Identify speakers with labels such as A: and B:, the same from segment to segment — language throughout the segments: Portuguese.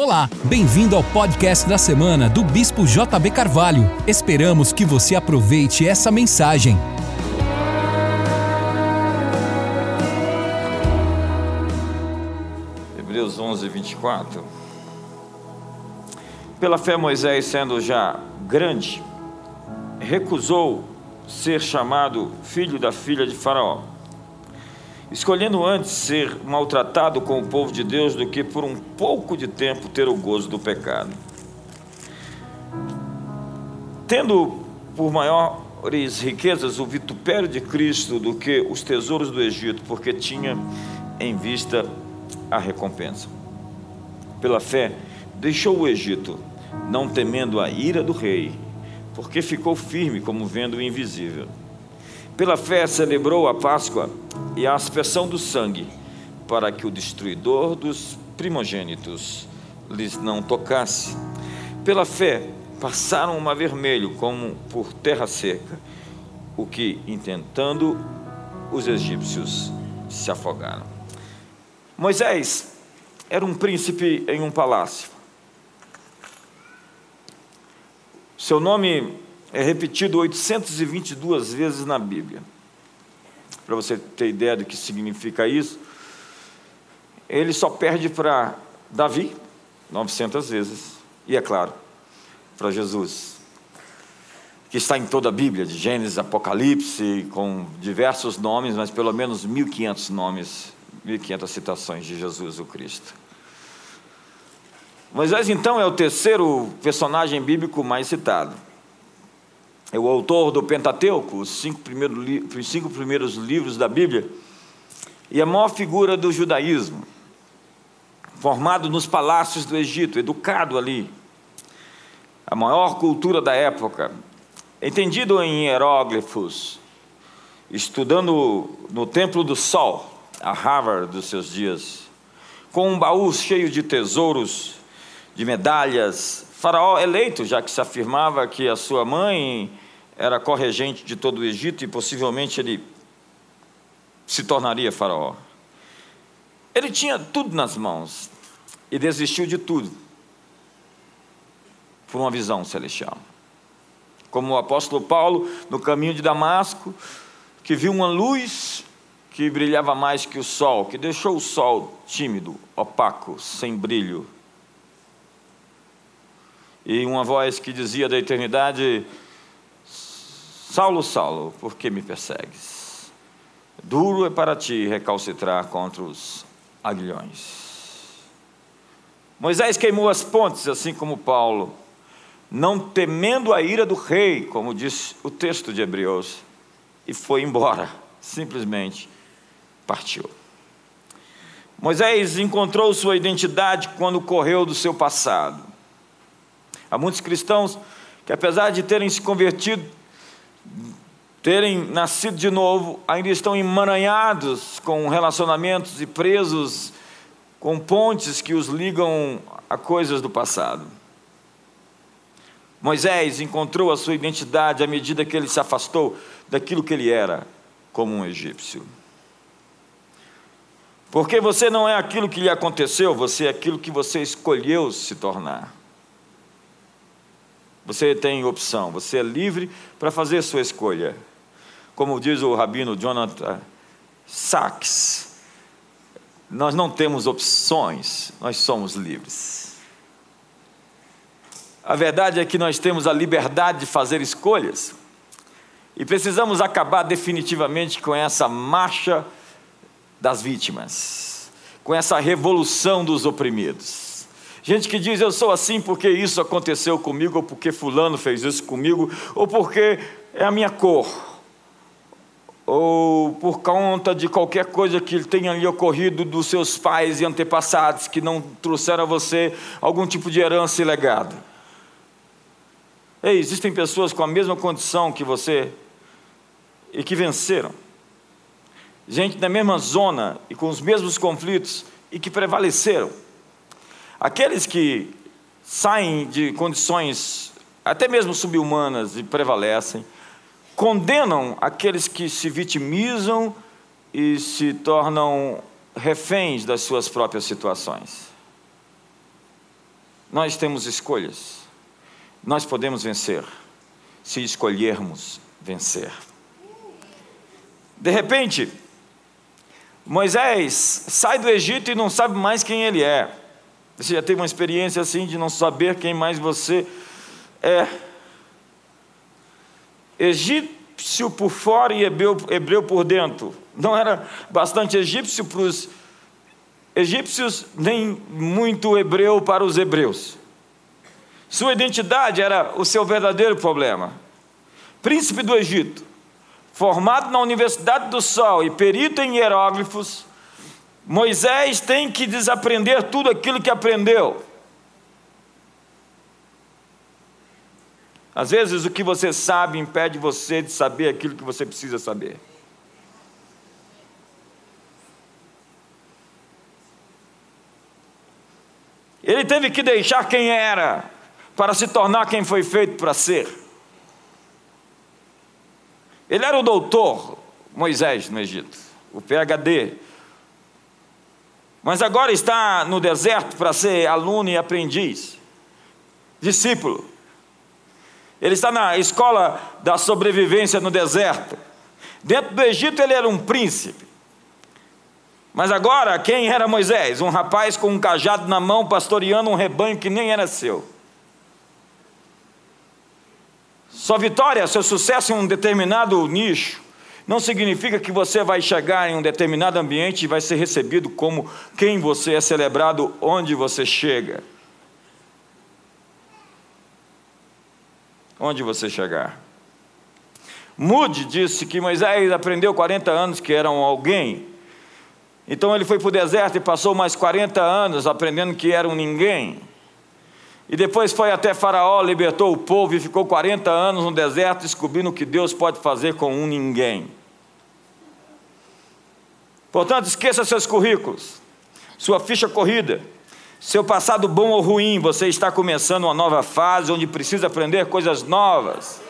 A: Olá, bem-vindo ao podcast da semana do Bispo JB Carvalho. Esperamos que você aproveite essa mensagem.
B: Hebreus 11, 24. Pela fé, Moisés, sendo já grande, recusou ser chamado filho da filha de Faraó escolhendo antes ser maltratado com o povo de Deus do que por um pouco de tempo ter o gozo do pecado. Tendo por maiores riquezas o vitupério de Cristo do que os tesouros do Egito, porque tinha em vista a recompensa. Pela fé, deixou o Egito, não temendo a ira do rei, porque ficou firme como vendo o invisível. Pela fé celebrou a Páscoa e a aspersão do sangue, para que o destruidor dos primogênitos lhes não tocasse. Pela fé passaram o mar vermelho como por terra seca, o que, intentando, os egípcios se afogaram. Moisés era um príncipe em um palácio. Seu nome é repetido 822 vezes na Bíblia. Para você ter ideia do que significa isso, ele só perde para Davi 900 vezes, e é claro, para Jesus, que está em toda a Bíblia, de Gênesis, Apocalipse, com diversos nomes, mas pelo menos 1500 nomes, 1500 citações de Jesus o Cristo. Moisés então é o terceiro personagem bíblico mais citado é o autor do Pentateuco, os cinco primeiros, os cinco primeiros livros da Bíblia, e a maior figura do judaísmo, formado nos palácios do Egito, educado ali, a maior cultura da época, entendido em hieróglifos, estudando no Templo do Sol, a Harvard dos seus dias, com um baú cheio de tesouros, de medalhas, Faraó eleito, já que se afirmava que a sua mãe era corregente de todo o Egito e possivelmente ele se tornaria Faraó. Ele tinha tudo nas mãos e desistiu de tudo por uma visão celestial. Como o apóstolo Paulo, no caminho de Damasco, que viu uma luz que brilhava mais que o sol, que deixou o sol tímido, opaco, sem brilho e uma voz que dizia da eternidade: Saulo, Saulo, por que me persegues? Duro é para ti recalcitrar contra os aguilhões. Moisés queimou as pontes, assim como Paulo, não temendo a ira do rei, como diz o texto de Hebreus, e foi embora, simplesmente partiu. Moisés encontrou sua identidade quando correu do seu passado. Há muitos cristãos que, apesar de terem se convertido, terem nascido de novo, ainda estão emaranhados com relacionamentos e presos com pontes que os ligam a coisas do passado. Moisés encontrou a sua identidade à medida que ele se afastou daquilo que ele era, como um egípcio. Porque você não é aquilo que lhe aconteceu, você é aquilo que você escolheu se tornar. Você tem opção, você é livre para fazer sua escolha. Como diz o rabino Jonathan Sachs, nós não temos opções, nós somos livres. A verdade é que nós temos a liberdade de fazer escolhas e precisamos acabar definitivamente com essa marcha das vítimas, com essa revolução dos oprimidos. Gente que diz eu sou assim porque isso aconteceu comigo, ou porque Fulano fez isso comigo, ou porque é a minha cor, ou por conta de qualquer coisa que tenha ocorrido dos seus pais e antepassados que não trouxeram a você algum tipo de herança e legado. Ei, existem pessoas com a mesma condição que você e que venceram. Gente da mesma zona e com os mesmos conflitos e que prevaleceram. Aqueles que saem de condições até mesmo subhumanas e prevalecem, condenam aqueles que se vitimizam e se tornam reféns das suas próprias situações. Nós temos escolhas. Nós podemos vencer se escolhermos vencer. De repente, Moisés sai do Egito e não sabe mais quem ele é. Você já teve uma experiência assim de não saber quem mais você é? Egípcio por fora e hebreu, hebreu por dentro. Não era bastante egípcio para os egípcios, nem muito hebreu para os hebreus. Sua identidade era o seu verdadeiro problema. Príncipe do Egito, formado na Universidade do Sol e perito em hieróglifos, Moisés tem que desaprender tudo aquilo que aprendeu. Às vezes o que você sabe impede você de saber aquilo que você precisa saber. Ele teve que deixar quem era para se tornar quem foi feito para ser. Ele era o doutor Moisés no Egito, o PhD. Mas agora está no deserto para ser aluno e aprendiz, discípulo. Ele está na escola da sobrevivência no deserto. Dentro do Egito ele era um príncipe. Mas agora, quem era Moisés? Um rapaz com um cajado na mão, pastoreando um rebanho que nem era seu. Sua vitória, seu sucesso em um determinado nicho, não significa que você vai chegar em um determinado ambiente e vai ser recebido como quem você é celebrado onde você chega. Onde você chegar. Mude disse que Moisés aprendeu 40 anos que era um alguém então ele foi para o deserto e passou mais 40 anos aprendendo que era um ninguém. E depois foi até Faraó, libertou o povo e ficou 40 anos no deserto descobrindo o que Deus pode fazer com um ninguém. Portanto, esqueça seus currículos, sua ficha corrida, seu passado bom ou ruim. Você está começando uma nova fase onde precisa aprender coisas novas.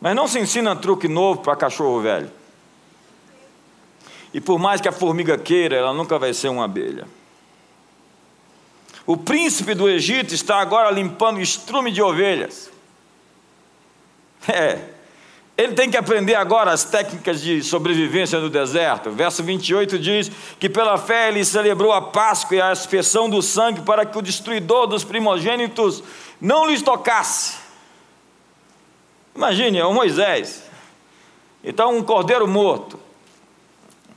B: Mas não se ensina truque novo para cachorro velho. E por mais que a formiga queira, ela nunca vai ser uma abelha. O príncipe do Egito está agora limpando estrume de ovelhas. É. Ele tem que aprender agora as técnicas de sobrevivência no deserto. Verso 28 diz que pela fé ele celebrou a Páscoa e a aspersão do sangue para que o destruidor dos primogênitos não lhes tocasse. Imagine, é o Moisés. Então, um cordeiro morto.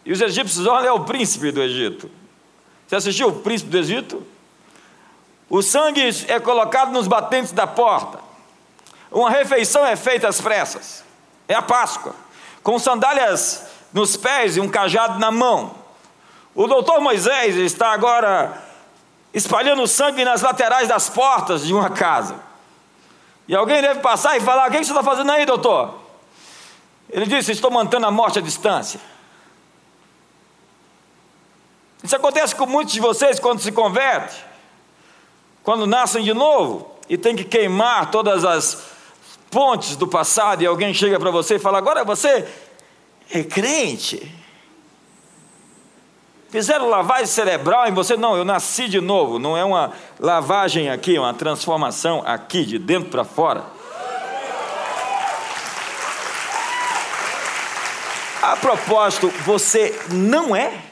B: E os egípcios, olha, é o príncipe do Egito. Você assistiu o príncipe do Egito? O sangue é colocado nos batentes da porta. Uma refeição é feita às pressas. É a Páscoa. Com sandálias nos pés e um cajado na mão. O doutor Moisés está agora espalhando sangue nas laterais das portas de uma casa. E alguém deve passar e falar: O que você está fazendo aí, doutor? Ele disse: Estou mantendo a morte à distância. Isso acontece com muitos de vocês quando se convertem, quando nascem de novo e tem que queimar todas as pontes do passado e alguém chega para você e fala: Agora você é crente. Fizeram lavagem cerebral em você? Não, eu nasci de novo. Não é uma lavagem aqui, é uma transformação aqui, de dentro para fora. A propósito, você não é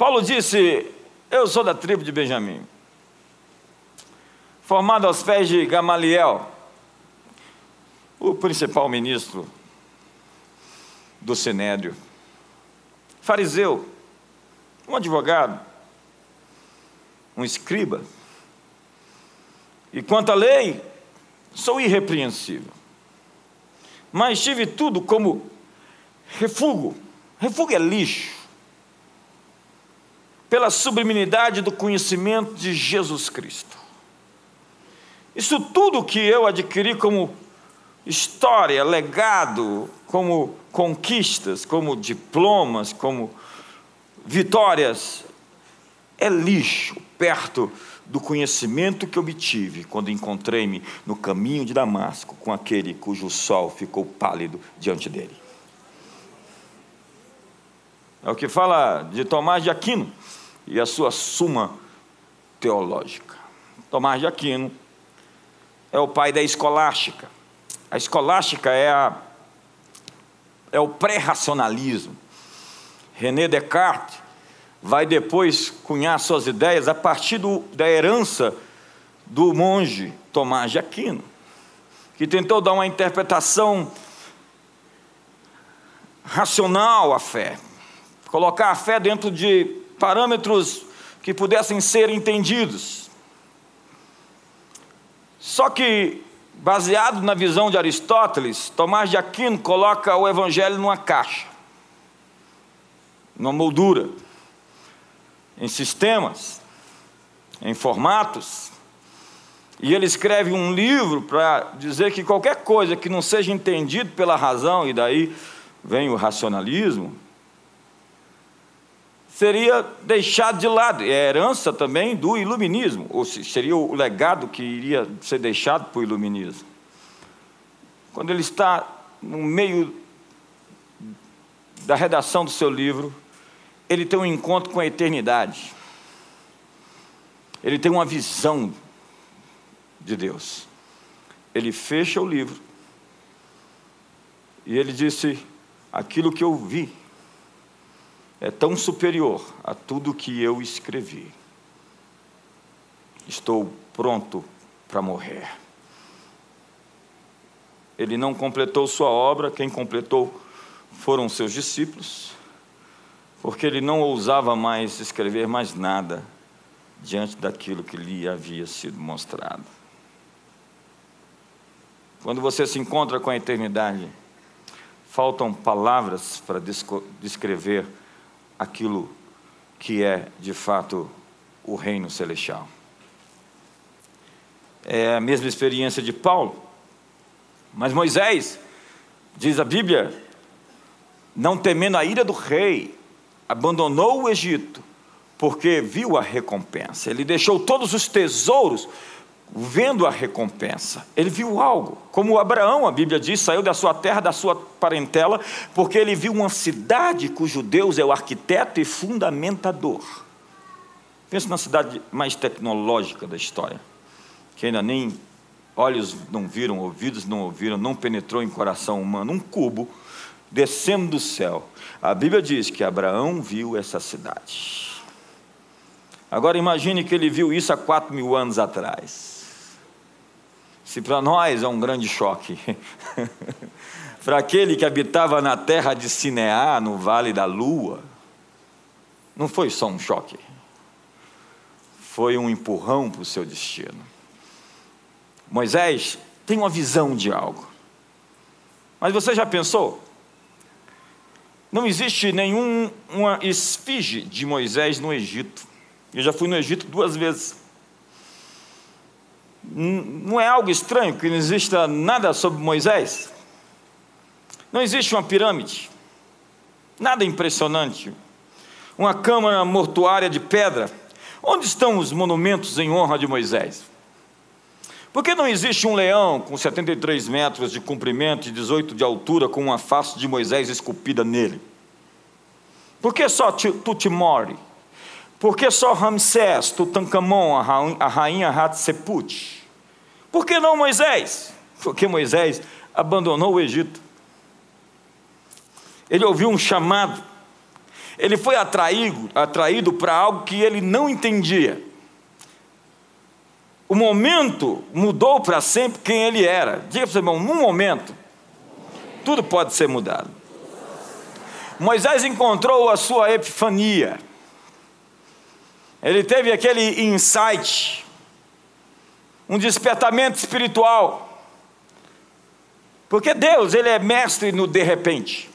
B: Paulo disse: Eu sou da tribo de Benjamim, formado aos pés de Gamaliel, o principal ministro do Sinédrio, fariseu, um advogado, um escriba. E quanto à lei, sou irrepreensível. Mas tive tudo como refúgio. Refúgio é lixo pela sublimidade do conhecimento de Jesus Cristo. Isso tudo que eu adquiri como história, legado, como conquistas, como diplomas, como vitórias, é lixo perto do conhecimento que obtive quando encontrei-me no caminho de Damasco com aquele cujo sol ficou pálido diante dele. É o que fala de Tomás de Aquino e a sua suma teológica. Tomás de Aquino é o pai da escolástica. A escolástica é, a, é o pré-racionalismo. René Descartes vai depois cunhar suas ideias a partir do, da herança do monge Tomás de Aquino, que tentou dar uma interpretação racional à fé, colocar a fé dentro de parâmetros que pudessem ser entendidos. Só que, baseado na visão de Aristóteles, Tomás de Aquino coloca o evangelho numa caixa, numa moldura, em sistemas, em formatos. E ele escreve um livro para dizer que qualquer coisa que não seja entendido pela razão, e daí vem o racionalismo, seria deixado de lado. É a herança também do iluminismo, ou seria o legado que iria ser deixado para o iluminismo. Quando ele está no meio da redação do seu livro, ele tem um encontro com a eternidade. Ele tem uma visão de Deus. Ele fecha o livro e ele disse: aquilo que eu vi é tão superior a tudo que eu escrevi. Estou pronto para morrer. Ele não completou sua obra, quem completou foram seus discípulos, porque ele não ousava mais escrever mais nada diante daquilo que lhe havia sido mostrado. Quando você se encontra com a eternidade, faltam palavras para descrever aquilo que é de fato o reino celestial. É a mesma experiência de Paulo, mas Moisés, diz a Bíblia, não temendo a ira do rei, abandonou o Egito, porque viu a recompensa. Ele deixou todos os tesouros vendo a recompensa. Ele viu algo, como Abraão, a Bíblia diz, saiu da sua terra, da sua parentela, porque ele viu uma cidade cujo Deus é o arquiteto e fundamentador. Pense na cidade mais tecnológica da história, que ainda nem olhos não viram, ouvidos não ouviram, não penetrou em coração humano, um cubo descendo do céu. A Bíblia diz que Abraão viu essa cidade. Agora imagine que ele viu isso há quatro mil anos atrás. Se para nós é um grande choque, para aquele que habitava na terra de Sineá, no vale da lua, não foi só um choque, foi um empurrão para o seu destino. Moisés tem uma visão de algo, mas você já pensou? Não existe nenhuma esfinge de Moisés no Egito. Eu já fui no Egito duas vezes. Não é algo estranho que não exista nada sobre Moisés? Não existe uma pirâmide, nada impressionante, uma câmara mortuária de pedra. Onde estão os monumentos em honra de Moisés? Por que não existe um leão com 73 metros de comprimento e 18 de altura com uma face de Moisés esculpida nele? Por que só Tutimori? Por que só Ramsés, Tutankhamon, a rainha Hatshepsut? Por que não Moisés? Porque Moisés abandonou o Egito. Ele ouviu um chamado. Ele foi atraído, atraído para algo que ele não entendia. O momento mudou para sempre quem ele era. Diga para o irmão, num momento, tudo pode ser mudado. Moisés encontrou a sua epifania. Ele teve aquele insight, um despertamento espiritual. Porque Deus, ele é mestre no de repente.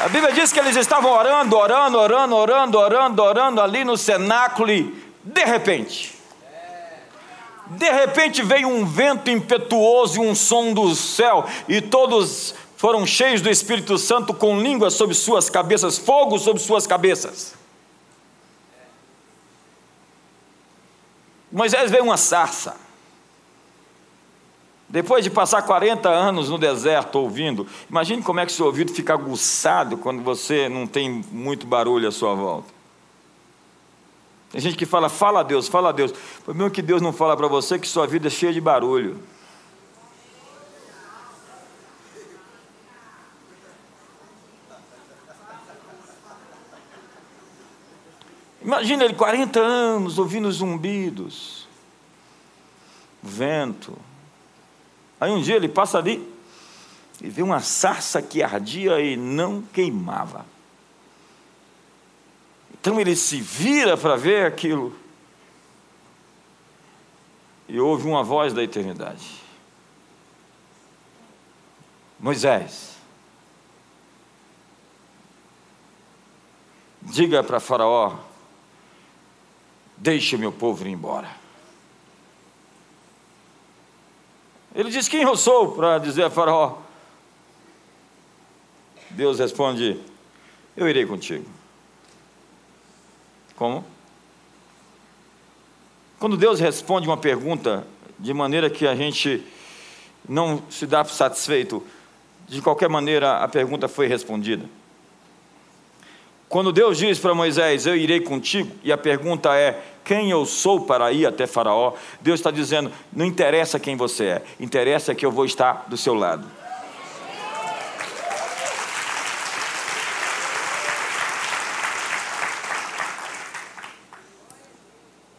B: A Bíblia diz que eles estavam orando, orando, orando, orando, orando, orando ali no cenáculo e de repente, de repente veio um vento impetuoso e um som do céu e todos foram cheios do Espírito Santo com línguas sobre suas cabeças, fogo sobre suas cabeças. Moisés veio uma sarça. Depois de passar 40 anos no deserto ouvindo, imagine como é que seu ouvido fica aguçado quando você não tem muito barulho à sua volta. Tem gente que fala, fala a Deus, fala a Deus. Por mesmo que Deus não fala para você que sua vida é cheia de barulho. Imagina ele 40 anos ouvindo zumbidos, vento. Aí um dia ele passa ali e vê uma sarça que ardia e não queimava. Então ele se vira para ver aquilo e ouve uma voz da eternidade: Moisés, diga para Faraó Deixe meu povo ir embora. Ele diz: Quem eu sou para dizer a Faraó? Deus responde: Eu irei contigo. Como? Quando Deus responde uma pergunta de maneira que a gente não se dá satisfeito, de qualquer maneira a pergunta foi respondida. Quando Deus diz para Moisés: Eu irei contigo, e a pergunta é: Quem eu sou para ir até Faraó? Deus está dizendo: Não interessa quem você é, interessa que eu vou estar do seu lado.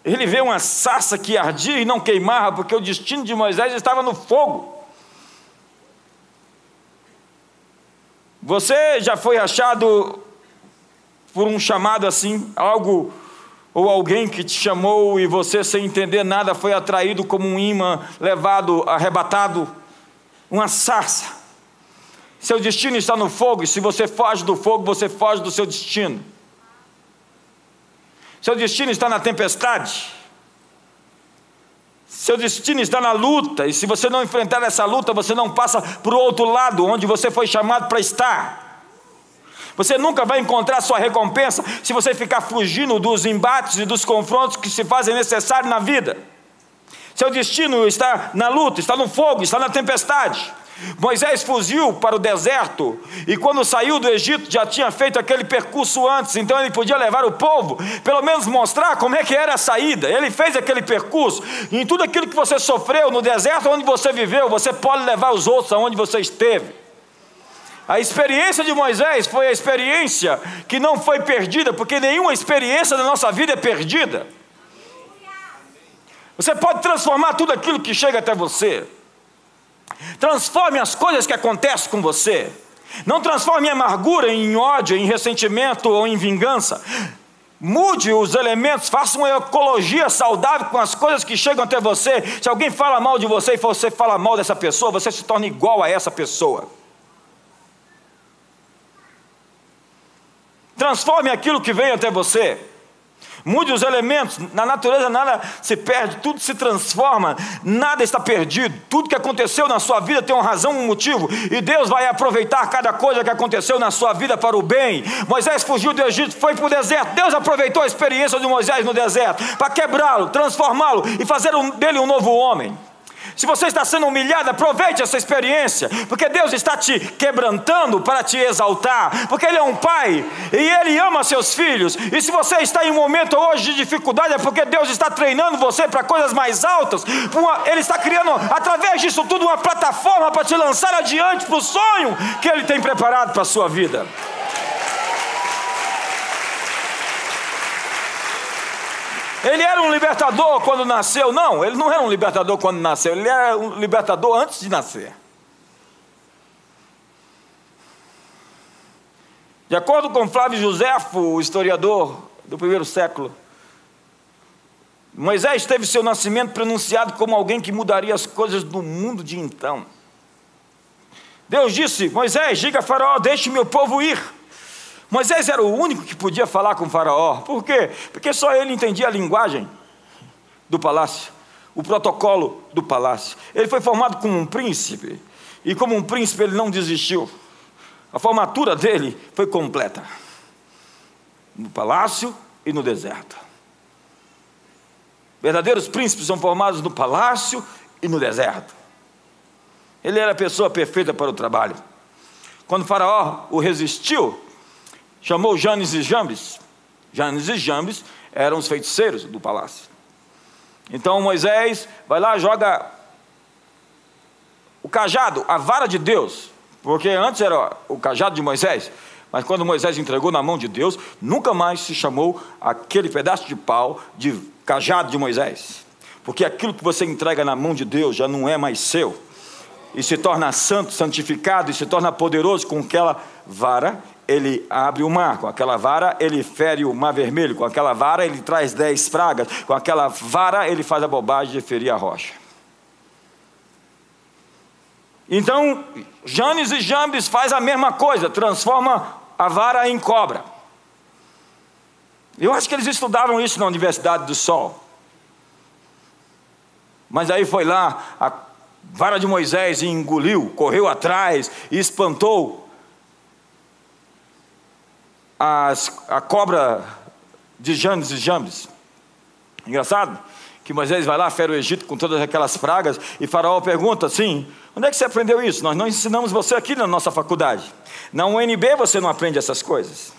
B: Ele vê uma sarça que ardia e não queimava, porque o destino de Moisés estava no fogo. Você já foi achado por um chamado assim, algo ou alguém que te chamou e você, sem entender nada, foi atraído como um imã, levado, arrebatado, uma sarça. Seu destino está no fogo, e se você foge do fogo, você foge do seu destino. Seu destino está na tempestade. Seu destino está na luta, e se você não enfrentar essa luta, você não passa para o outro lado, onde você foi chamado para estar. Você nunca vai encontrar sua recompensa se você ficar fugindo dos embates e dos confrontos que se fazem necessários na vida. Seu destino está na luta, está no fogo, está na tempestade. Moisés fugiu para o deserto e, quando saiu do Egito, já tinha feito aquele percurso antes, então ele podia levar o povo, pelo menos mostrar como é que era a saída. Ele fez aquele percurso, em tudo aquilo que você sofreu no deserto onde você viveu, você pode levar os outros aonde você esteve. A experiência de Moisés foi a experiência que não foi perdida, porque nenhuma experiência da nossa vida é perdida. Você pode transformar tudo aquilo que chega até você. Transforme as coisas que acontecem com você. Não transforme amargura em ódio, em ressentimento ou em vingança. Mude os elementos, faça uma ecologia saudável com as coisas que chegam até você. Se alguém fala mal de você e você fala mal dessa pessoa, você se torna igual a essa pessoa. Transforme aquilo que vem até você. Mude os elementos, na natureza nada se perde, tudo se transforma, nada está perdido. Tudo que aconteceu na sua vida tem uma razão, um motivo, e Deus vai aproveitar cada coisa que aconteceu na sua vida para o bem. Moisés fugiu do Egito, foi para o deserto. Deus aproveitou a experiência de Moisés no deserto para quebrá-lo, transformá-lo e fazer dele um novo homem. Se você está sendo humilhado, aproveite essa experiência, porque Deus está te quebrantando para te exaltar, porque Ele é um pai e Ele ama seus filhos. E se você está em um momento hoje de dificuldade, é porque Deus está treinando você para coisas mais altas. Ele está criando, através disso tudo, uma plataforma para te lançar adiante para o sonho que Ele tem preparado para a sua vida. Ele era um libertador quando nasceu? Não, ele não era um libertador quando nasceu, ele era um libertador antes de nascer. De acordo com Flávio Josefo, o historiador do primeiro século, Moisés teve seu nascimento pronunciado como alguém que mudaria as coisas do mundo de então. Deus disse: Moisés, diga a Faraó, deixe meu povo ir. Moisés era o único que podia falar com Faraó. Por quê? Porque só ele entendia a linguagem do palácio, o protocolo do palácio. Ele foi formado como um príncipe, e como um príncipe ele não desistiu. A formatura dele foi completa no palácio e no deserto. Verdadeiros príncipes são formados no palácio e no deserto. Ele era a pessoa perfeita para o trabalho. Quando Faraó o resistiu, chamou Janes e Jambes. Janes e Jambes eram os feiticeiros do palácio. Então Moisés vai lá, joga o cajado, a vara de Deus, porque antes era o cajado de Moisés, mas quando Moisés entregou na mão de Deus, nunca mais se chamou aquele pedaço de pau de cajado de Moisés, porque aquilo que você entrega na mão de Deus já não é mais seu, e se torna santo, santificado, e se torna poderoso com aquela vara, ele abre o mar, com aquela vara ele fere o mar vermelho, com aquela vara ele traz dez pragas, com aquela vara ele faz a bobagem de ferir a rocha. Então, Janes e Jambes faz a mesma coisa, transforma a vara em cobra. Eu acho que eles estudavam isso na Universidade do Sol. Mas aí foi lá, a vara de Moisés engoliu, correu atrás e espantou as, a cobra de Janes e Jambes. Engraçado que Moisés vai lá, fere o Egito com todas aquelas pragas, e Faraó pergunta assim: onde é que você aprendeu isso? Nós não ensinamos você aqui na nossa faculdade. Na UNB você não aprende essas coisas.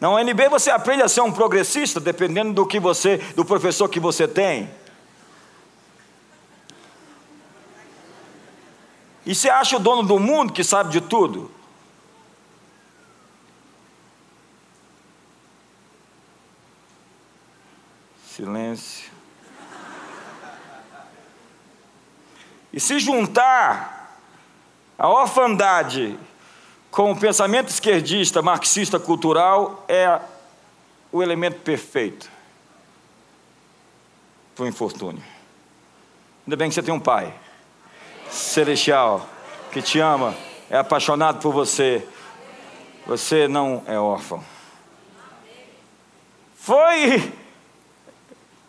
B: Na UNB você aprende a ser um progressista, dependendo do que você, do professor que você tem. E você acha o dono do mundo que sabe de tudo? Silêncio. E se juntar a orfandade com o pensamento esquerdista, marxista cultural, é o elemento perfeito para o infortúnio. Ainda bem que você tem um pai celestial que te ama, é apaixonado por você. Você não é órfão. Foi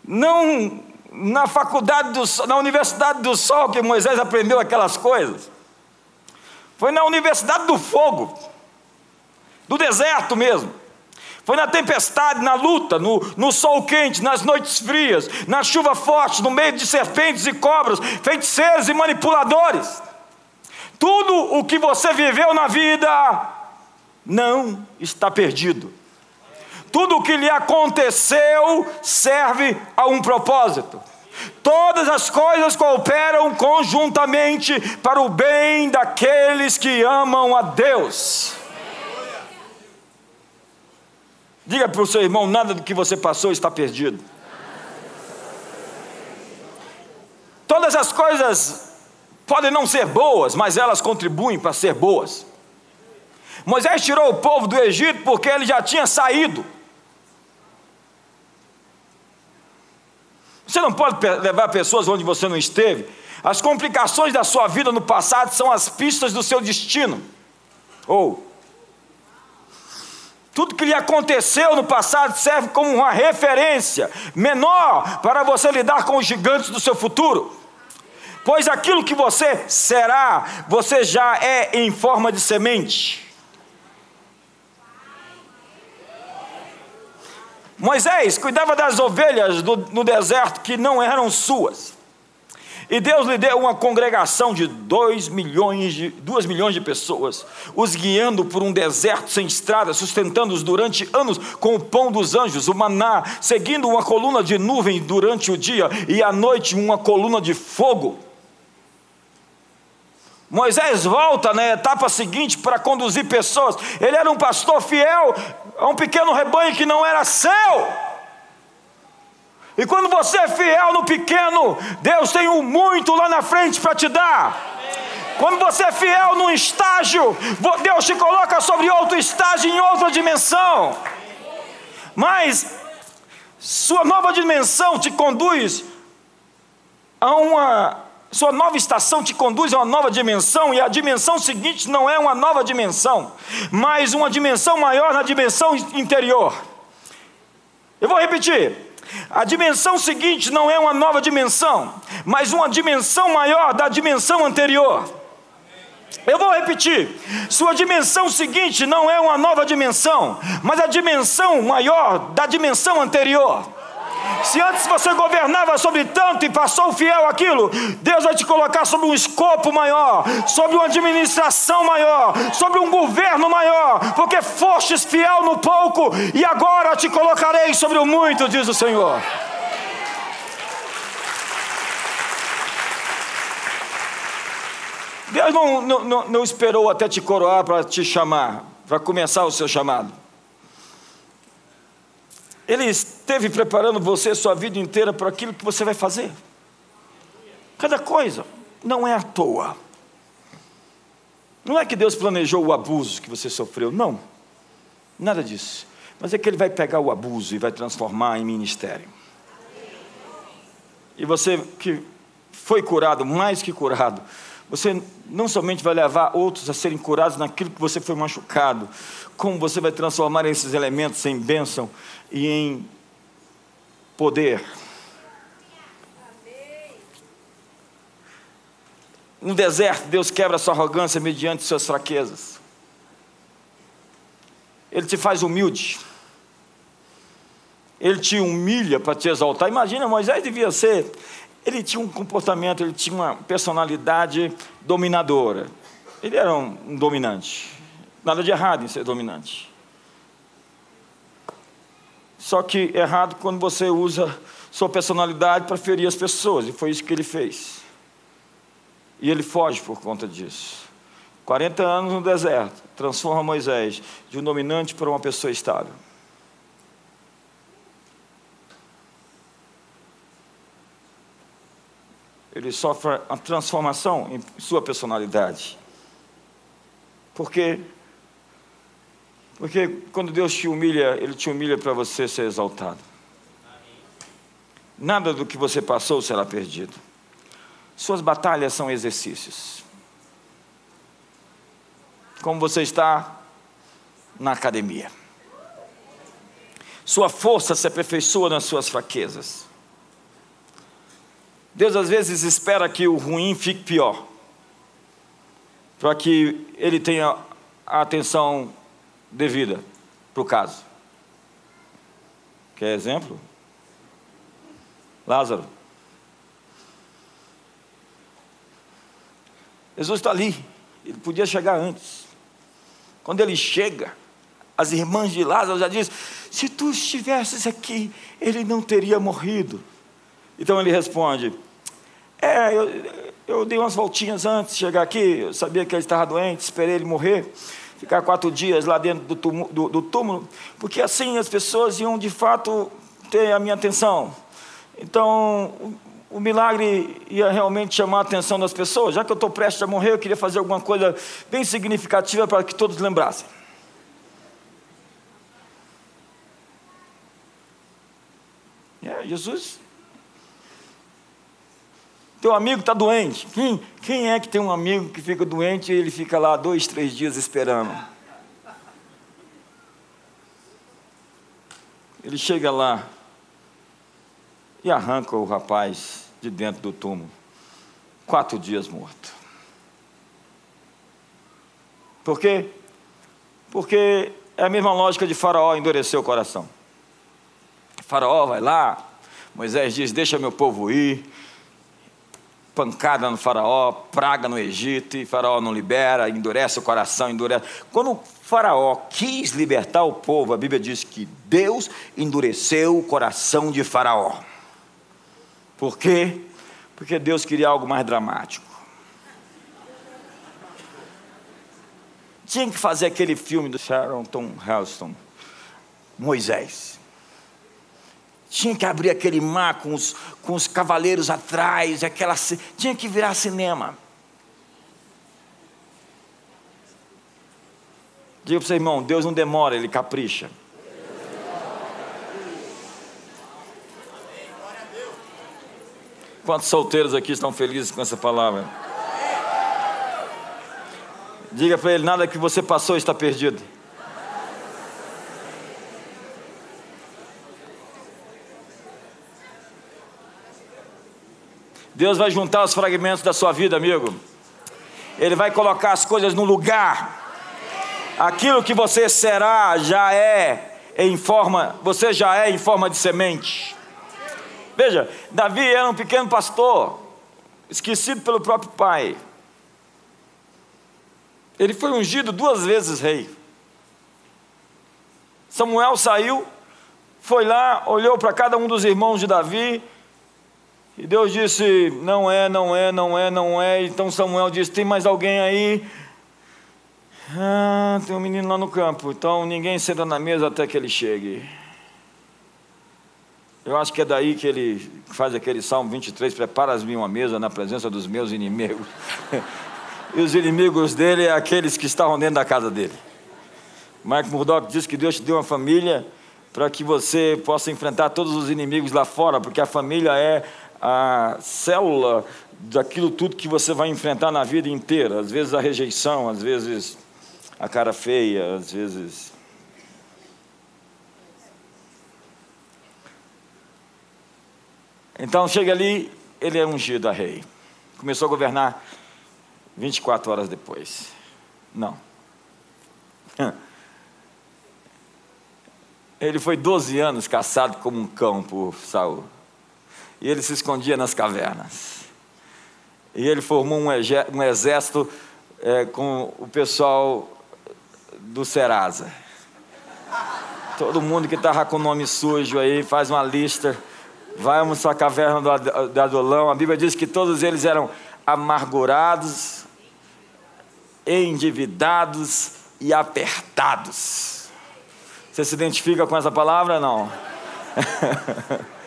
B: não na faculdade do, na Universidade do Sol que Moisés aprendeu aquelas coisas. Foi na Universidade do Fogo, do deserto mesmo. Foi na tempestade, na luta, no, no sol quente, nas noites frias, na chuva forte, no meio de serpentes e cobras, feiticeiros e manipuladores. Tudo o que você viveu na vida não está perdido tudo o que lhe aconteceu serve a um propósito. Todas as coisas cooperam conjuntamente para o bem daqueles que amam a Deus. Diga para o seu irmão: nada do que você passou está perdido. Todas as coisas podem não ser boas, mas elas contribuem para ser boas. Moisés tirou o povo do Egito porque ele já tinha saído. Você não pode levar pessoas onde você não esteve. As complicações da sua vida no passado são as pistas do seu destino. Ou tudo que lhe aconteceu no passado serve como uma referência menor para você lidar com os gigantes do seu futuro. Pois aquilo que você será, você já é em forma de semente. Moisés cuidava das ovelhas do, no deserto que não eram suas. E Deus lhe deu uma congregação de dois milhões de, milhões de pessoas, os guiando por um deserto sem estrada, sustentando-os durante anos com o pão dos anjos, o maná, seguindo uma coluna de nuvem durante o dia e à noite uma coluna de fogo. Moisés volta na etapa seguinte para conduzir pessoas. Ele era um pastor fiel a um pequeno rebanho que não era seu. E quando você é fiel no pequeno, Deus tem um muito lá na frente para te dar. Quando você é fiel num estágio, Deus te coloca sobre outro estágio em outra dimensão. Mas sua nova dimensão te conduz a uma sua nova estação te conduz a uma nova dimensão, e a dimensão seguinte não é uma nova dimensão, mas uma dimensão maior na dimensão interior. Eu vou repetir. A dimensão seguinte não é uma nova dimensão, mas uma dimensão maior da dimensão anterior. Eu vou repetir: sua dimensão seguinte não é uma nova dimensão, mas a dimensão maior da dimensão anterior. Se antes você governava sobre tanto e passou fiel aquilo, Deus vai te colocar sobre um escopo maior, sobre uma administração maior, sobre um governo maior, porque fostes fiel no pouco e agora te colocarei sobre o muito, diz o Senhor. Deus não, não, não esperou até te coroar para te chamar, para começar o seu chamado. Ele esteve preparando você sua vida inteira para aquilo que você vai fazer. Cada coisa não é à toa. Não é que Deus planejou o abuso que você sofreu, não. Nada disso. Mas é que Ele vai pegar o abuso e vai transformar em ministério. E você que foi curado, mais que curado, você não somente vai levar outros a serem curados naquilo que você foi machucado, como você vai transformar esses elementos em bênção e em poder. No deserto, Deus quebra sua arrogância mediante suas fraquezas. Ele te faz humilde. Ele te humilha para te exaltar. Imagina, Moisés devia ser ele tinha um comportamento, ele tinha uma personalidade dominadora. Ele era um, um dominante. Nada de errado em ser dominante. Só que errado quando você usa sua personalidade para ferir as pessoas, e foi isso que ele fez. E ele foge por conta disso. 40 anos no deserto, transforma Moisés de um dominante para uma pessoa estável. ele sofre a transformação em sua personalidade. Por quê? Porque quando Deus te humilha, Ele te humilha para você ser exaltado. Nada do que você passou será perdido. Suas batalhas são exercícios. Como você está na academia. Sua força se aperfeiçoa nas suas fraquezas. Deus às vezes espera que o ruim fique pior, para que ele tenha a atenção devida para o caso. Quer exemplo? Lázaro. Jesus está ali, ele podia chegar antes. Quando ele chega, as irmãs de Lázaro já dizem: se tu estivesses aqui, ele não teria morrido. Então ele responde: É, eu, eu dei umas voltinhas antes de chegar aqui, eu sabia que ele estava doente, esperei ele morrer, ficar quatro dias lá dentro do túmulo, do, do túmulo, porque assim as pessoas iam de fato ter a minha atenção. Então, o, o milagre ia realmente chamar a atenção das pessoas. Já que eu estou prestes a morrer, eu queria fazer alguma coisa bem significativa para que todos lembrassem. É, Jesus teu amigo está doente. Quem, quem é que tem um amigo que fica doente e ele fica lá dois, três dias esperando? Ele chega lá e arranca o rapaz de dentro do túmulo. Quatro dias morto. Por quê? Porque é a mesma lógica de Faraó endurecer o coração. Faraó vai lá, Moisés diz: Deixa meu povo ir pancada no faraó, praga no Egito, e faraó não libera, endurece o coração, endurece. Quando o faraó quis libertar o povo, a Bíblia diz que Deus endureceu o coração de faraó. Por quê? Porque Deus queria algo mais dramático. Tinha que fazer aquele filme do Sharon Tom Helston, Moisés tinha que abrir aquele mar com os, com os cavaleiros atrás, aquela, tinha que virar cinema. Diga para o seu irmão: Deus não demora, Ele capricha. Quantos solteiros aqui estão felizes com essa palavra? Diga para ele: nada que você passou está perdido. Deus vai juntar os fragmentos da sua vida, amigo. Ele vai colocar as coisas no lugar. Aquilo que você será já é em forma, você já é em forma de semente. Veja, Davi era um pequeno pastor, esquecido pelo próprio pai. Ele foi ungido duas vezes rei. Samuel saiu, foi lá, olhou para cada um dos irmãos de Davi, e Deus disse: Não é, não é, não é, não é. Então Samuel disse: Tem mais alguém aí? Ah, tem um menino lá no campo. Então ninguém senta na mesa até que ele chegue. Eu acho que é daí que ele faz aquele Salmo 23, preparas-me uma mesa na presença dos meus inimigos. e os inimigos dele é aqueles que estavam dentro da casa dele. Mark Murdoch diz que Deus te deu uma família para que você possa enfrentar todos os inimigos lá fora, porque a família é a célula daquilo tudo que você vai enfrentar na vida inteira. Às vezes a rejeição, às vezes a cara feia, às vezes Então chega ali, ele é ungido a rei. Começou a governar 24 horas depois. Não. Ele foi 12 anos caçado como um cão por Saul. E ele se escondia nas cavernas. E ele formou um, exército é, com o pessoal do Serasa. Todo mundo que estava com nome sujo aí faz uma lista Vamos à caverna do Adolão. A Bíblia diz que todos eles eram amargurados, endividados e apertados. Você se identifica com essa palavra? Não.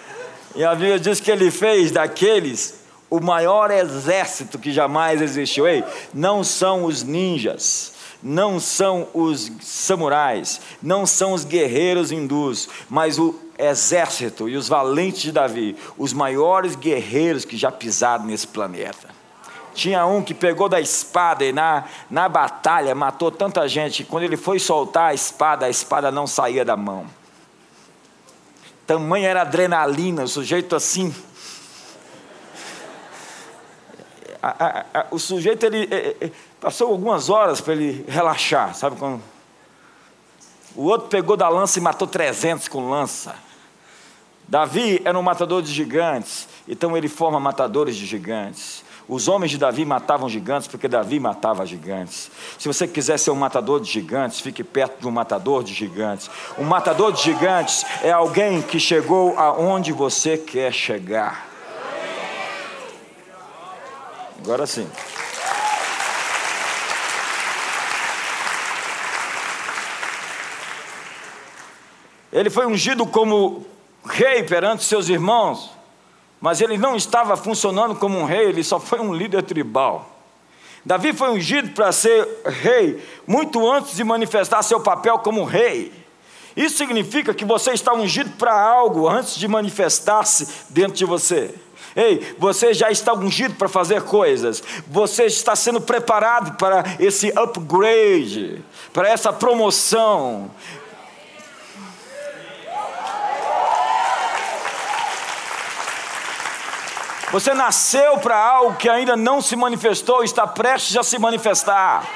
B: e a Bíblia diz que ele fez daqueles o maior exército que jamais existiu. Ei, não são os ninjas, não são os samurais, não são os guerreiros hindus, mas o exército e os valentes de Davi, os maiores guerreiros que já pisaram nesse planeta. Tinha um que pegou da espada e na, na batalha matou tanta gente, que quando ele foi soltar a espada, a espada não saía da mão. Tamanha era adrenalina, o sujeito assim. A, a, a, o sujeito ele, ele passou algumas horas para ele relaxar, sabe quando? O outro pegou da lança e matou 300 com lança. Davi era um matador de gigantes, então ele forma matadores de gigantes. Os homens de Davi matavam gigantes porque Davi matava gigantes. Se você quiser ser um matador de gigantes, fique perto de um matador de gigantes. Um matador de gigantes é alguém que chegou aonde você quer chegar. Agora sim. Ele foi ungido como rei perante seus irmãos, mas ele não estava funcionando como um rei, ele só foi um líder tribal. Davi foi ungido para ser rei muito antes de manifestar seu papel como rei. Isso significa que você está ungido para algo antes de manifestar-se dentro de você. Ei, você já está ungido para fazer coisas. Você está sendo preparado para esse upgrade, para essa promoção. Você nasceu para algo que ainda não se manifestou, está prestes a se manifestar.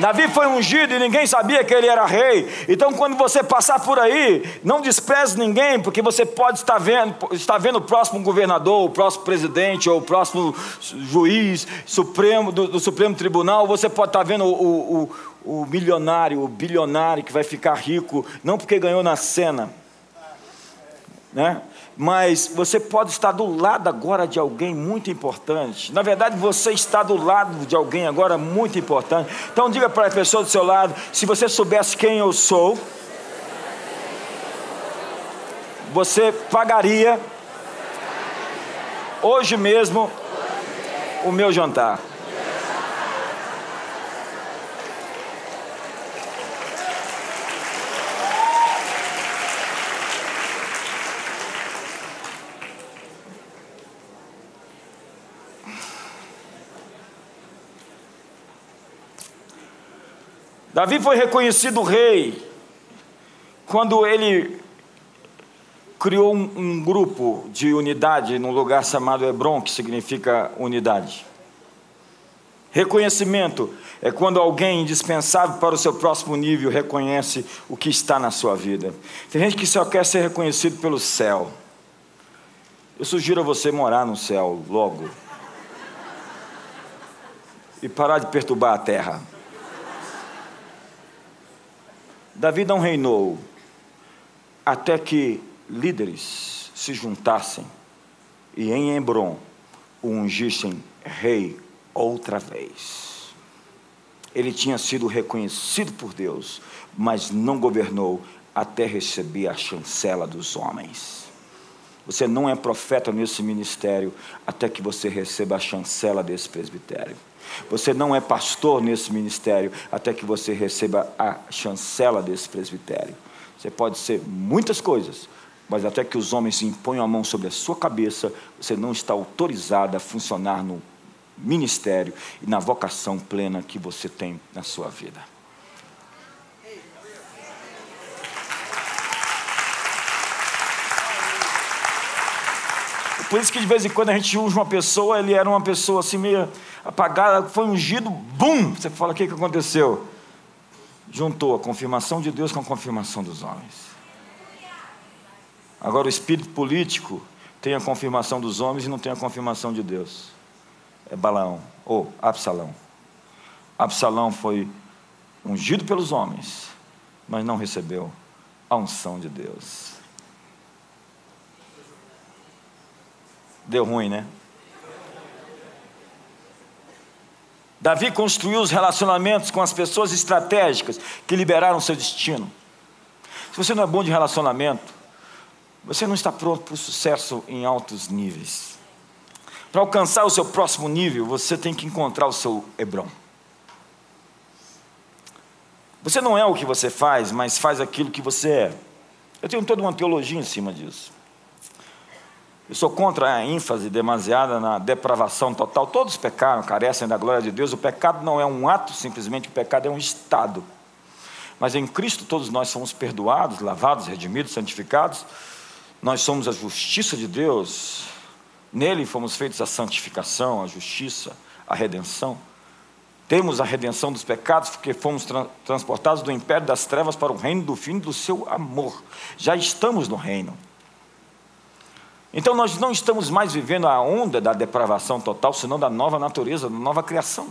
B: Davi foi ungido e ninguém sabia que ele era rei. Então, quando você passar por aí, não despreze ninguém, porque você pode estar vendo, estar vendo o próximo governador, o próximo presidente ou o próximo juiz supremo do, do Supremo Tribunal. Você pode estar vendo o, o, o milionário, o bilionário que vai ficar rico, não porque ganhou na cena, né? Mas você pode estar do lado agora de alguém muito importante. Na verdade, você está do lado de alguém agora muito importante. Então, diga para a pessoa do seu lado: se você soubesse quem eu sou, você pagaria hoje mesmo o meu jantar. Davi foi reconhecido rei quando ele criou um, um, grupo de unidade num lugar chamado Hebron, que significa unidade. Reconhecimento é quando alguém indispensável para o seu próximo nível reconhece o que está na sua vida. Tem gente que só quer ser reconhecido pelo céu. Eu sugiro a você morar no céu logo. E parar de perturbar a terra. Davi não reinou até que líderes se juntassem e em Hebron o ungissem rei outra vez. Ele tinha sido reconhecido por Deus, mas não governou até receber a chancela dos homens. Você não é profeta nesse ministério até que você receba a chancela desse presbitério. Você não é pastor nesse ministério até que você receba a chancela desse presbitério. Você pode ser muitas coisas, mas até que os homens imponham a mão sobre a sua cabeça, você não está autorizado a funcionar no ministério e na vocação plena que você tem na sua vida. Por isso que de vez em quando a gente usa uma pessoa, ele era uma pessoa assim meio apagada, foi ungido, bum! Você fala, o que, que aconteceu? Juntou a confirmação de Deus com a confirmação dos homens. Agora o espírito político tem a confirmação dos homens e não tem a confirmação de Deus. É Balaão, ou Absalão. Absalão foi ungido pelos homens, mas não recebeu a unção de Deus. Deu ruim, né? Davi construiu os relacionamentos com as pessoas estratégicas que liberaram seu destino. Se você não é bom de relacionamento, você não está pronto para o sucesso em altos níveis. Para alcançar o seu próximo nível, você tem que encontrar o seu Hebron. Você não é o que você faz, mas faz aquilo que você é. Eu tenho toda uma teologia em cima disso. Eu sou contra a ênfase demasiada na depravação total. Todos pecaram, carecem da glória de Deus. O pecado não é um ato, simplesmente o pecado é um estado. Mas em Cristo todos nós somos perdoados, lavados, redimidos, santificados. Nós somos a justiça de Deus. Nele fomos feitos a santificação, a justiça, a redenção. Temos a redenção dos pecados porque fomos tra transportados do império das trevas para o reino do fim do seu amor. Já estamos no reino. Então nós não estamos mais vivendo a onda da depravação total, senão da nova natureza, da nova criação.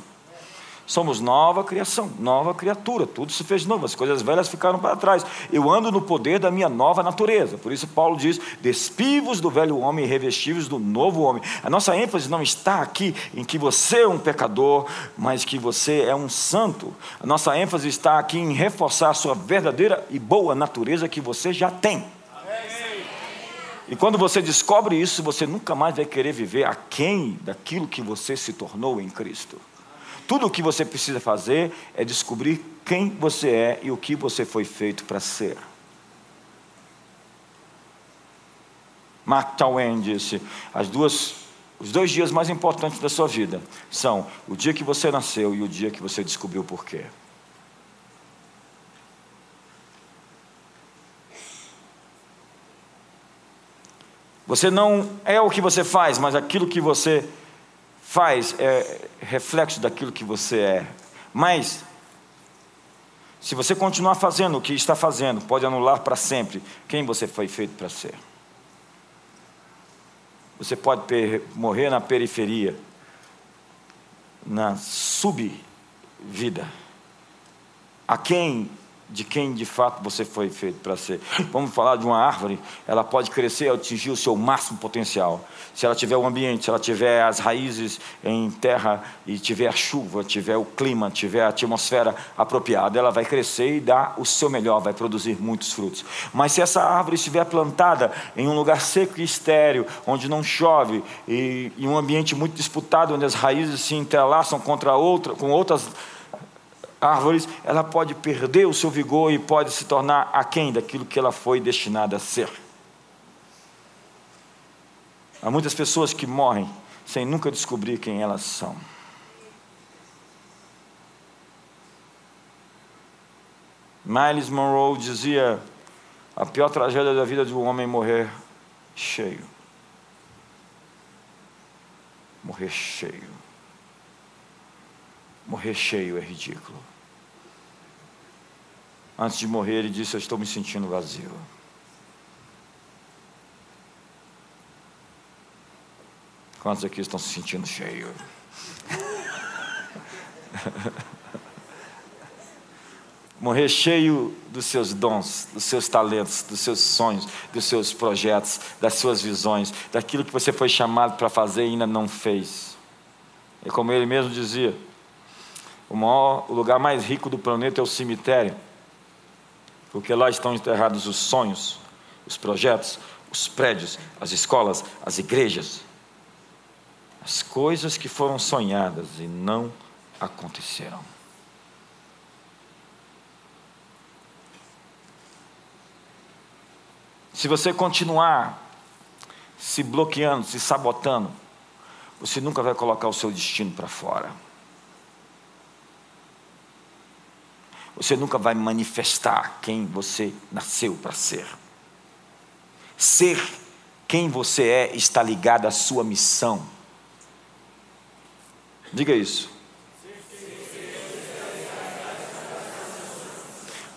B: Somos nova criação, nova criatura, tudo se fez novo, as coisas velhas ficaram para trás. Eu ando no poder da minha nova natureza. Por isso Paulo diz: despivos do velho homem e revestivos do novo homem. A nossa ênfase não está aqui em que você é um pecador, mas que você é um santo. A nossa ênfase está aqui em reforçar a sua verdadeira e boa natureza que você já tem. E quando você descobre isso, você nunca mais vai querer viver aquém daquilo que você se tornou em Cristo. Tudo o que você precisa fazer é descobrir quem você é e o que você foi feito para ser. Mark Twain disse: as duas, os dois dias mais importantes da sua vida são o dia que você nasceu e o dia que você descobriu o porquê. Você não é o que você faz, mas aquilo que você faz é reflexo daquilo que você é. Mas, se você continuar fazendo o que está fazendo, pode anular para sempre quem você foi feito para ser. Você pode morrer na periferia, na subvida. A quem de quem de fato você foi feito para ser. Vamos falar de uma árvore, ela pode crescer, atingir o seu máximo potencial. Se ela tiver o ambiente, se ela tiver as raízes em terra e tiver a chuva, tiver o clima, tiver a atmosfera apropriada, ela vai crescer e dar o seu melhor, vai produzir muitos frutos. Mas se essa árvore estiver plantada em um lugar seco e estéril, onde não chove, e em um ambiente muito disputado, onde as raízes se entrelaçam contra outra, com outras árvores, ela pode perder o seu vigor e pode se tornar aquém daquilo que ela foi destinada a ser. Há muitas pessoas que morrem sem nunca descobrir quem elas são. Miles Monroe dizia: a pior tragédia da vida de um homem é morrer cheio. Morrer cheio. Morrer cheio é ridículo. Antes de morrer, ele disse: Eu estou me sentindo vazio. Quantos aqui estão se sentindo cheios? Morrer cheio dos seus dons, dos seus talentos, dos seus sonhos, dos seus projetos, das suas visões, daquilo que você foi chamado para fazer e ainda não fez. E como ele mesmo dizia, o, maior, o lugar mais rico do planeta é o cemitério, porque lá estão enterrados os sonhos, os projetos, os prédios, as escolas, as igrejas, as coisas que foram sonhadas e não aconteceram. Se você continuar se bloqueando, se sabotando, você nunca vai colocar o seu destino para fora. Você nunca vai manifestar quem você nasceu para ser. Ser quem você é está ligado à sua missão. Diga isso.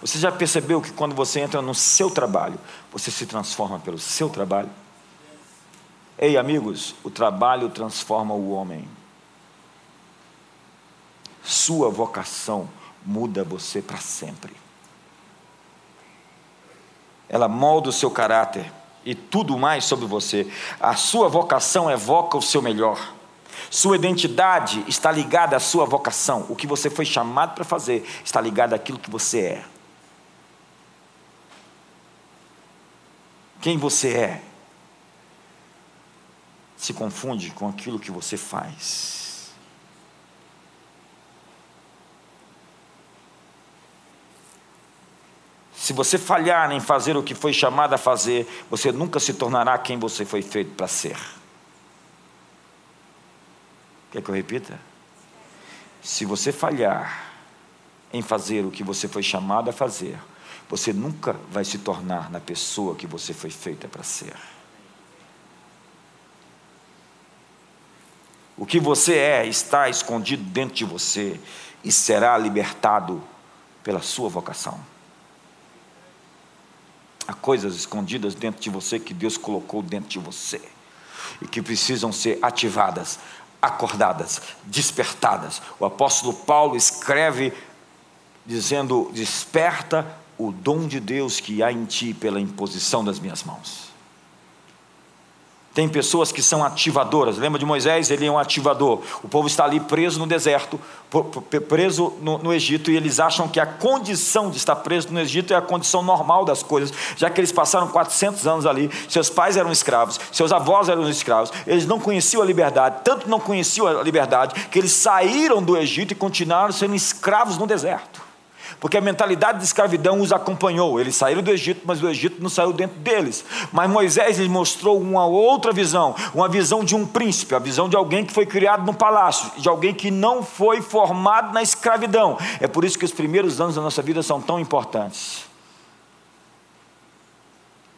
B: Você já percebeu que quando você entra no seu trabalho, você se transforma pelo seu trabalho? Ei, amigos, o trabalho transforma o homem. Sua vocação muda você para sempre. Ela molda o seu caráter e tudo mais sobre você. A sua vocação evoca o seu melhor. Sua identidade está ligada à sua vocação. O que você foi chamado para fazer está ligado àquilo que você é. Quem você é se confunde com aquilo que você faz. Se você falhar em fazer o que foi chamado a fazer, você nunca se tornará quem você foi feito para ser. Quer que eu repita? Se você falhar em fazer o que você foi chamado a fazer, você nunca vai se tornar na pessoa que você foi feita para ser. O que você é está escondido dentro de você e será libertado pela sua vocação. Há coisas escondidas dentro de você que Deus colocou dentro de você e que precisam ser ativadas, acordadas, despertadas. O apóstolo Paulo escreve dizendo: Desperta o dom de Deus que há em ti pela imposição das minhas mãos. Tem pessoas que são ativadoras. Lembra de Moisés? Ele é um ativador. O povo está ali preso no deserto, preso no, no, Egito, e eles acham que a condição de estar preso no Egito é a condição normal das coisas, já que eles passaram 400 anos ali. Seus pais eram escravos, seus avós eram escravos. Eles não conheciam a liberdade, tanto não conheciam a liberdade, que eles saíram do Egito e continuaram sendo escravos no deserto porque a mentalidade de escravidão os acompanhou. Eles saíram do Egito, mas o Egito não saiu dentro deles. Mas Moisés lhes mostrou uma outra visão, uma visão de um príncipe, a visão de alguém que foi criado no palácio, de alguém que não foi formado na escravidão. É por isso que os primeiros anos da nossa vida são tão importantes.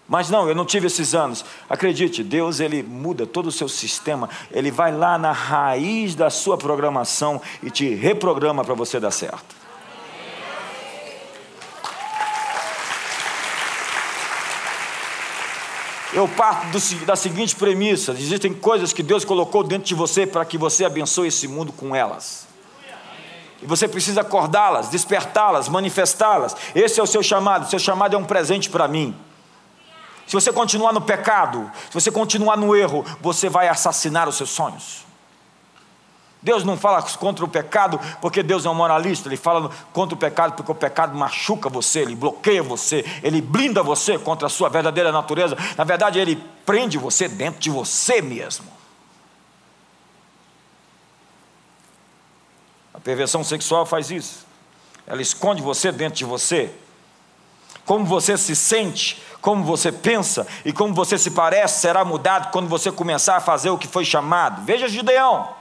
B: Mas não, eu não tive esses anos. Acredite, Deus ele muda todo o seu sistema, ele vai lá na raiz da sua programação e te reprograma para você dar certo. Eu parto do, da seguinte premissa: existem coisas que Deus colocou dentro de você para que você abençoe esse mundo com elas. E você precisa acordá-las, despertá-las, manifestá-las. Esse é o seu chamado. Seu chamado é um presente para mim. Se você continuar no pecado, se você continuar no erro, você vai assassinar os seus sonhos. Deus não fala contra o pecado porque Deus é um moralista, Ele fala contra o pecado porque o pecado machuca você, ele bloqueia você, ele blinda você contra a sua verdadeira natureza. Na verdade, ele prende você dentro de você mesmo. A perversão sexual faz isso, ela esconde você dentro de você. Como você se sente, como você pensa e como você se parece será mudado quando você começar a fazer o que foi chamado. Veja Gideão.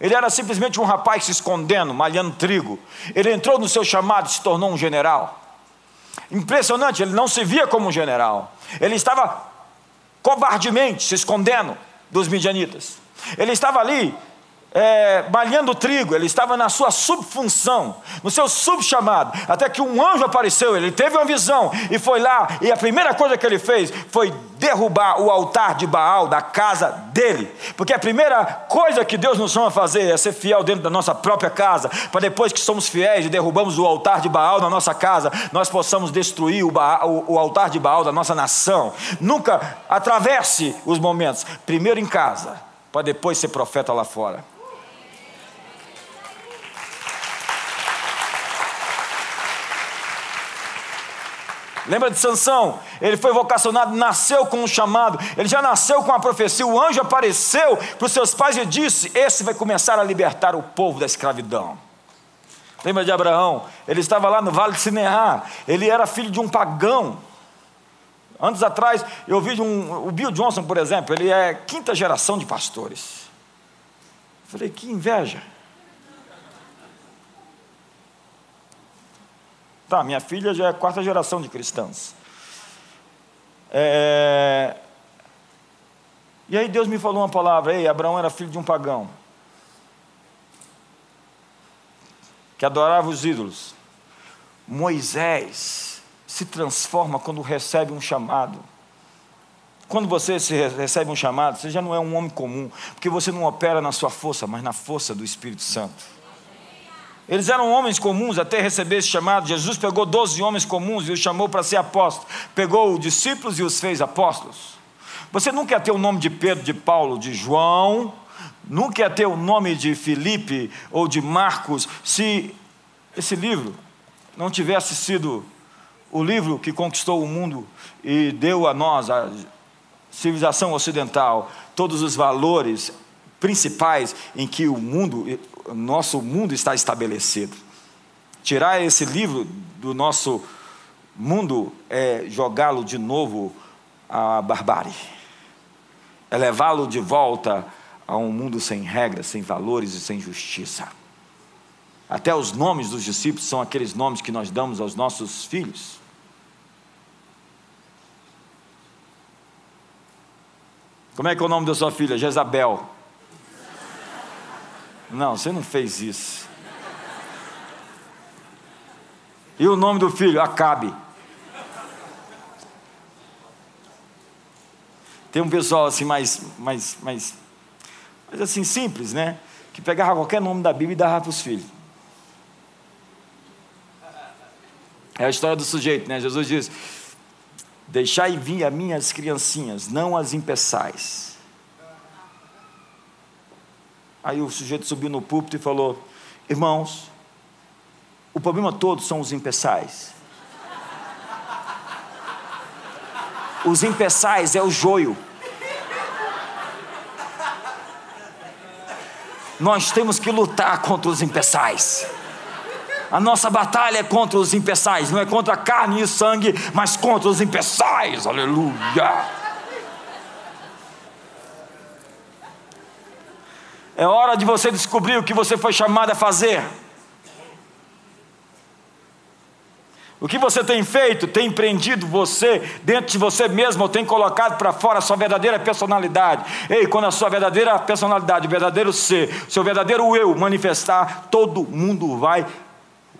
B: Ele era simplesmente um rapaz se escondendo, malhando trigo. Ele entrou no seu chamado e se tornou um general. Impressionante, ele não se via como um general. Ele estava covardemente se escondendo dos midianitas. Ele estava ali é, malhando trigo, ele estava na sua subfunção, no seu subchamado, até que um anjo apareceu, ele teve uma visão e foi lá, e a primeira coisa que ele fez foi derrubar o altar de Baal da casa dele, porque a primeira coisa que Deus nos chama a fazer é ser fiel dentro da nossa própria casa, para depois que somos fiéis e derrubamos o altar de Baal na nossa casa, nós possamos destruir o, Baal, o, o altar de Baal da nossa nação. Nunca atravesse os momentos, primeiro em casa, para depois ser profeta lá fora. Lembra de Sansão? Ele foi vocacionado, nasceu com um chamado, ele já nasceu com a profecia. O anjo apareceu para os seus pais e disse: Esse vai começar a libertar o povo da escravidão. Lembra de Abraão? Ele estava lá no vale de Sineá, ele era filho de um pagão. Antes atrás, eu vi um, o Bill Johnson, por exemplo, ele é quinta geração de pastores. Eu falei, que inveja. Tá, minha filha já é quarta geração de cristãs. É... E aí Deus me falou uma palavra, ei, Abraão era filho de um pagão. Que adorava os ídolos. Moisés se transforma quando recebe um chamado. Quando você recebe um chamado, você já não é um homem comum, porque você não opera na sua força, mas na força do Espírito Santo. Eles eram homens comuns até receber esse chamado. Jesus pegou 12 homens comuns e os chamou para ser apóstolos. Pegou os discípulos e os fez apóstolos. Você não quer ter o nome de Pedro, de Paulo, de João, não quer ter o nome de Felipe ou de Marcos, se esse livro não tivesse sido o livro que conquistou o mundo e deu a nós, a civilização ocidental, todos os valores principais em que o mundo, nosso mundo está estabelecido. Tirar esse livro do nosso mundo é jogá-lo de novo à barbárie, é levá-lo de volta a um mundo sem regras, sem valores e sem justiça. Até os nomes dos discípulos são aqueles nomes que nós damos aos nossos filhos. Como é que é o nome da sua filha? Jezabel. Não, você não fez isso. E o nome do filho? Acabe. Tem um pessoal assim mais, mais, mais, mais assim simples, né? Que pegava qualquer nome da Bíblia e dava para os filhos. É a história do sujeito, né? Jesus diz: Deixai vir a minhas criancinhas, não as impeçais Aí o sujeito subiu no púlpito e falou: Irmãos, o problema todo são os empeçais. Os empeçais é o joio. Nós temos que lutar contra os empeçais. A nossa batalha é contra os empeçais, não é contra a carne e sangue, mas contra os empeçais. Aleluia. É hora de você descobrir o que você foi chamado a fazer. O que você tem feito, tem empreendido você, dentro de você mesmo, ou tem colocado para fora a sua verdadeira personalidade. Ei, quando a sua verdadeira personalidade, o verdadeiro ser, o seu verdadeiro eu manifestar, todo mundo vai.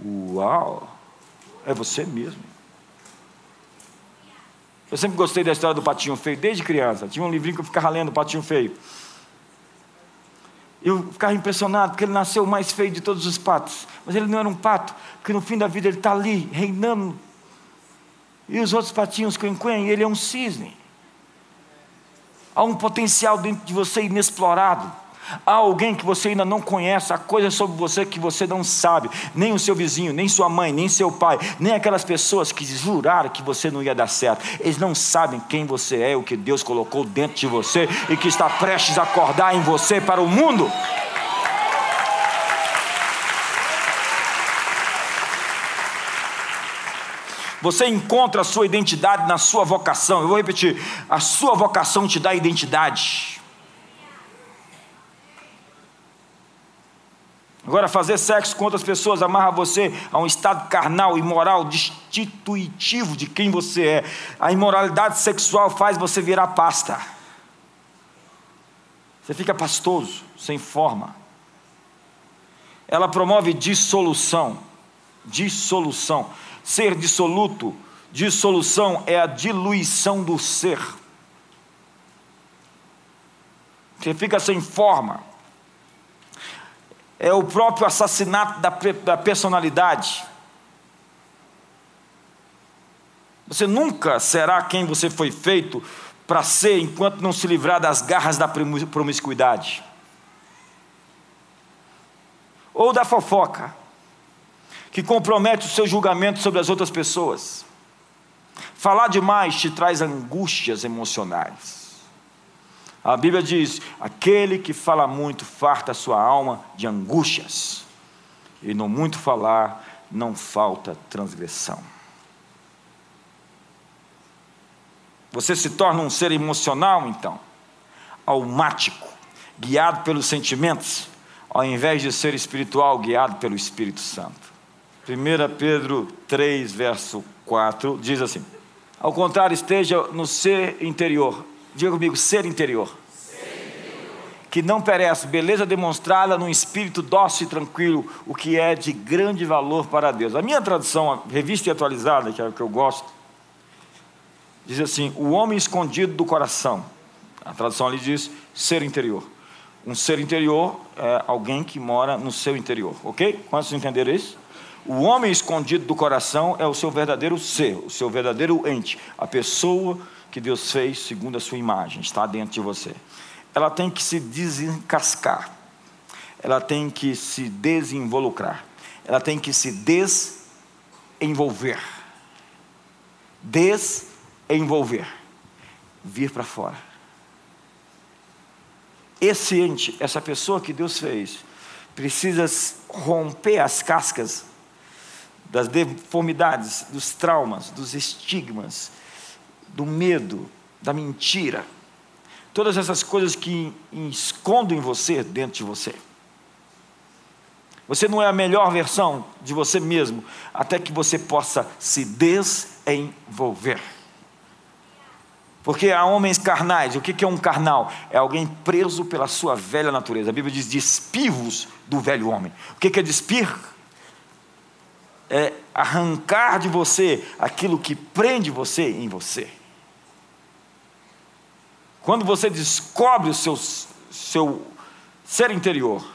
B: Uau! É você mesmo. Eu sempre gostei da história do patinho feio, desde criança. Tinha um livrinho que eu ficava lendo, Patinho Feio. Eu ficava impressionado porque ele nasceu o mais feio de todos os patos. Mas ele não era um pato, porque no fim da vida ele está ali, reinando. E os outros patinhos quen-quen, ele é um cisne. Há um potencial dentro de você inexplorado. Há alguém que você ainda não conhece, há coisas sobre você que você não sabe, nem o seu vizinho, nem sua mãe, nem seu pai, nem aquelas pessoas que juraram que você não ia dar certo. Eles não sabem quem você é, o que Deus colocou dentro de você e que está prestes a acordar em você para o mundo. Você encontra a sua identidade na sua vocação. Eu vou repetir: a sua vocação te dá identidade. Agora, fazer sexo com outras pessoas amarra você a um estado carnal, imoral, destitutivo de quem você é. A imoralidade sexual faz você virar pasta. Você fica pastoso, sem forma. ela promove dissolução. Dissolução. Ser dissoluto, dissolução é a diluição do ser. Você fica sem forma. É o próprio assassinato da, da personalidade. Você nunca será quem você foi feito para ser enquanto não se livrar das garras da promiscuidade ou da fofoca, que compromete o seu julgamento sobre as outras pessoas. Falar demais te traz angústias emocionais. A Bíblia diz: aquele que fala muito farta a sua alma de angústias, e no muito falar não falta transgressão. Você se torna um ser emocional, então, almático, guiado pelos sentimentos, ao invés de ser espiritual, guiado pelo Espírito Santo. 1 Pedro 3, verso 4, diz assim: Ao contrário, esteja no ser interior. Diga comigo, ser interior. Que não perece, beleza demonstrada num espírito dócil e tranquilo, o que é de grande valor para Deus. A minha tradução, a revista atualizada, que é o que eu gosto, diz assim: o homem escondido do coração. A tradução ali diz ser interior. Um ser interior é alguém que mora no seu interior, ok? Quantos entenderam isso? O homem escondido do coração é o seu verdadeiro ser, o seu verdadeiro ente, a pessoa que Deus fez segundo a sua imagem, está dentro de você. Ela tem que se desencascar, ela tem que se desinvolucrar, ela tem que se desenvolver. Des envolver, vir para fora. Esse ente, essa pessoa que Deus fez, precisa romper as cascas das deformidades, dos traumas, dos estigmas, do medo, da mentira. Todas essas coisas que escondem você dentro de você. Você não é a melhor versão de você mesmo, até que você possa se desenvolver. Porque há homens carnais. O que é um carnal? É alguém preso pela sua velha natureza. A Bíblia diz despivos do velho homem. O que é despir? É arrancar de você aquilo que prende você em você. Quando você descobre o seu, seu ser interior,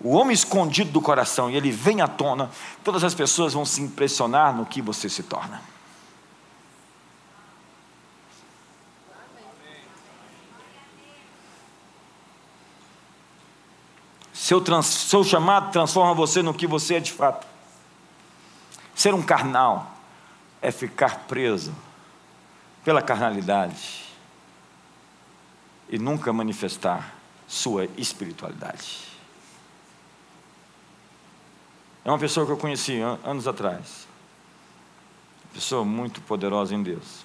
B: o homem escondido do coração, e ele vem à tona, todas as pessoas vão se impressionar no que você se torna. Seu, trans, seu chamado transforma você no que você é de fato. Ser um carnal é ficar preso pela carnalidade e nunca manifestar sua espiritualidade. É uma pessoa que eu conheci anos atrás. Pessoa muito poderosa em Deus.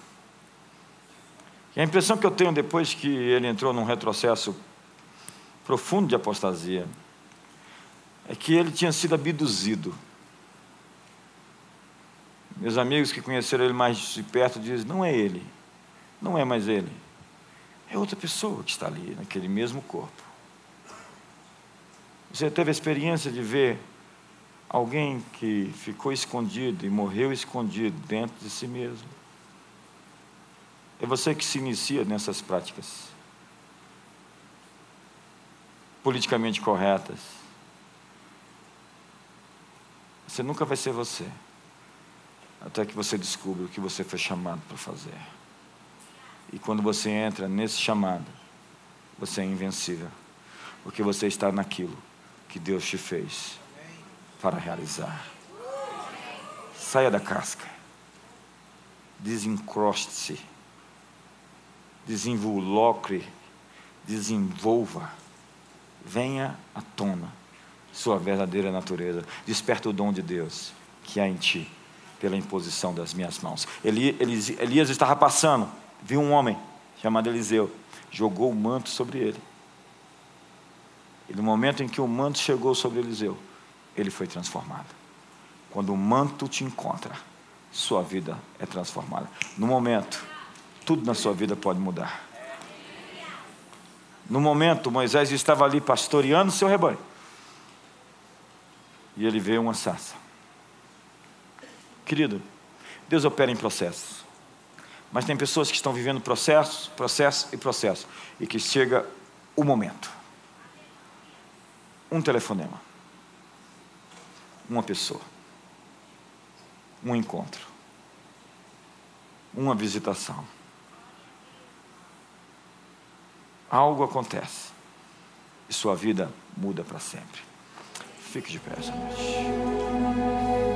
B: E a impressão que eu tenho depois que ele entrou num retrocesso profundo de apostasia, é que ele tinha sido abduzido. Meus amigos que conheceram ele mais de perto dizem: não é ele, não é mais ele, é outra pessoa que está ali, naquele mesmo corpo. Você teve a experiência de ver alguém que ficou escondido e morreu escondido dentro de si mesmo? É você que se inicia nessas práticas politicamente corretas você nunca vai ser você. Até que você descubra o que você foi chamado para fazer. E quando você entra nesse chamado, você é invencível. Porque você está naquilo que Deus te fez para realizar. Saia da casca. Desencroste-se. Desenvolocre. Desenvolva. Venha à tona sua verdadeira natureza. Desperta o dom de Deus que há em ti, pela imposição das minhas mãos. Eli, Elias estava passando, viu um homem chamado Eliseu, jogou o manto sobre ele. E no momento em que o manto chegou sobre Eliseu, ele foi transformado. Quando o manto te encontra, sua vida é transformada. No momento, tudo na sua vida pode mudar. No momento, Moisés estava ali pastoreando seu rebanho. e ele vê uma sarça. Querido, Deus opera em processos. Mas tem pessoas que estão vivendo processos, processo e processo. E que chega o momento. Um telefonema. Uma pessoa. Um encontro. Uma visitação. Algo acontece. E sua vida muda para sempre. Fique de pé essa noite.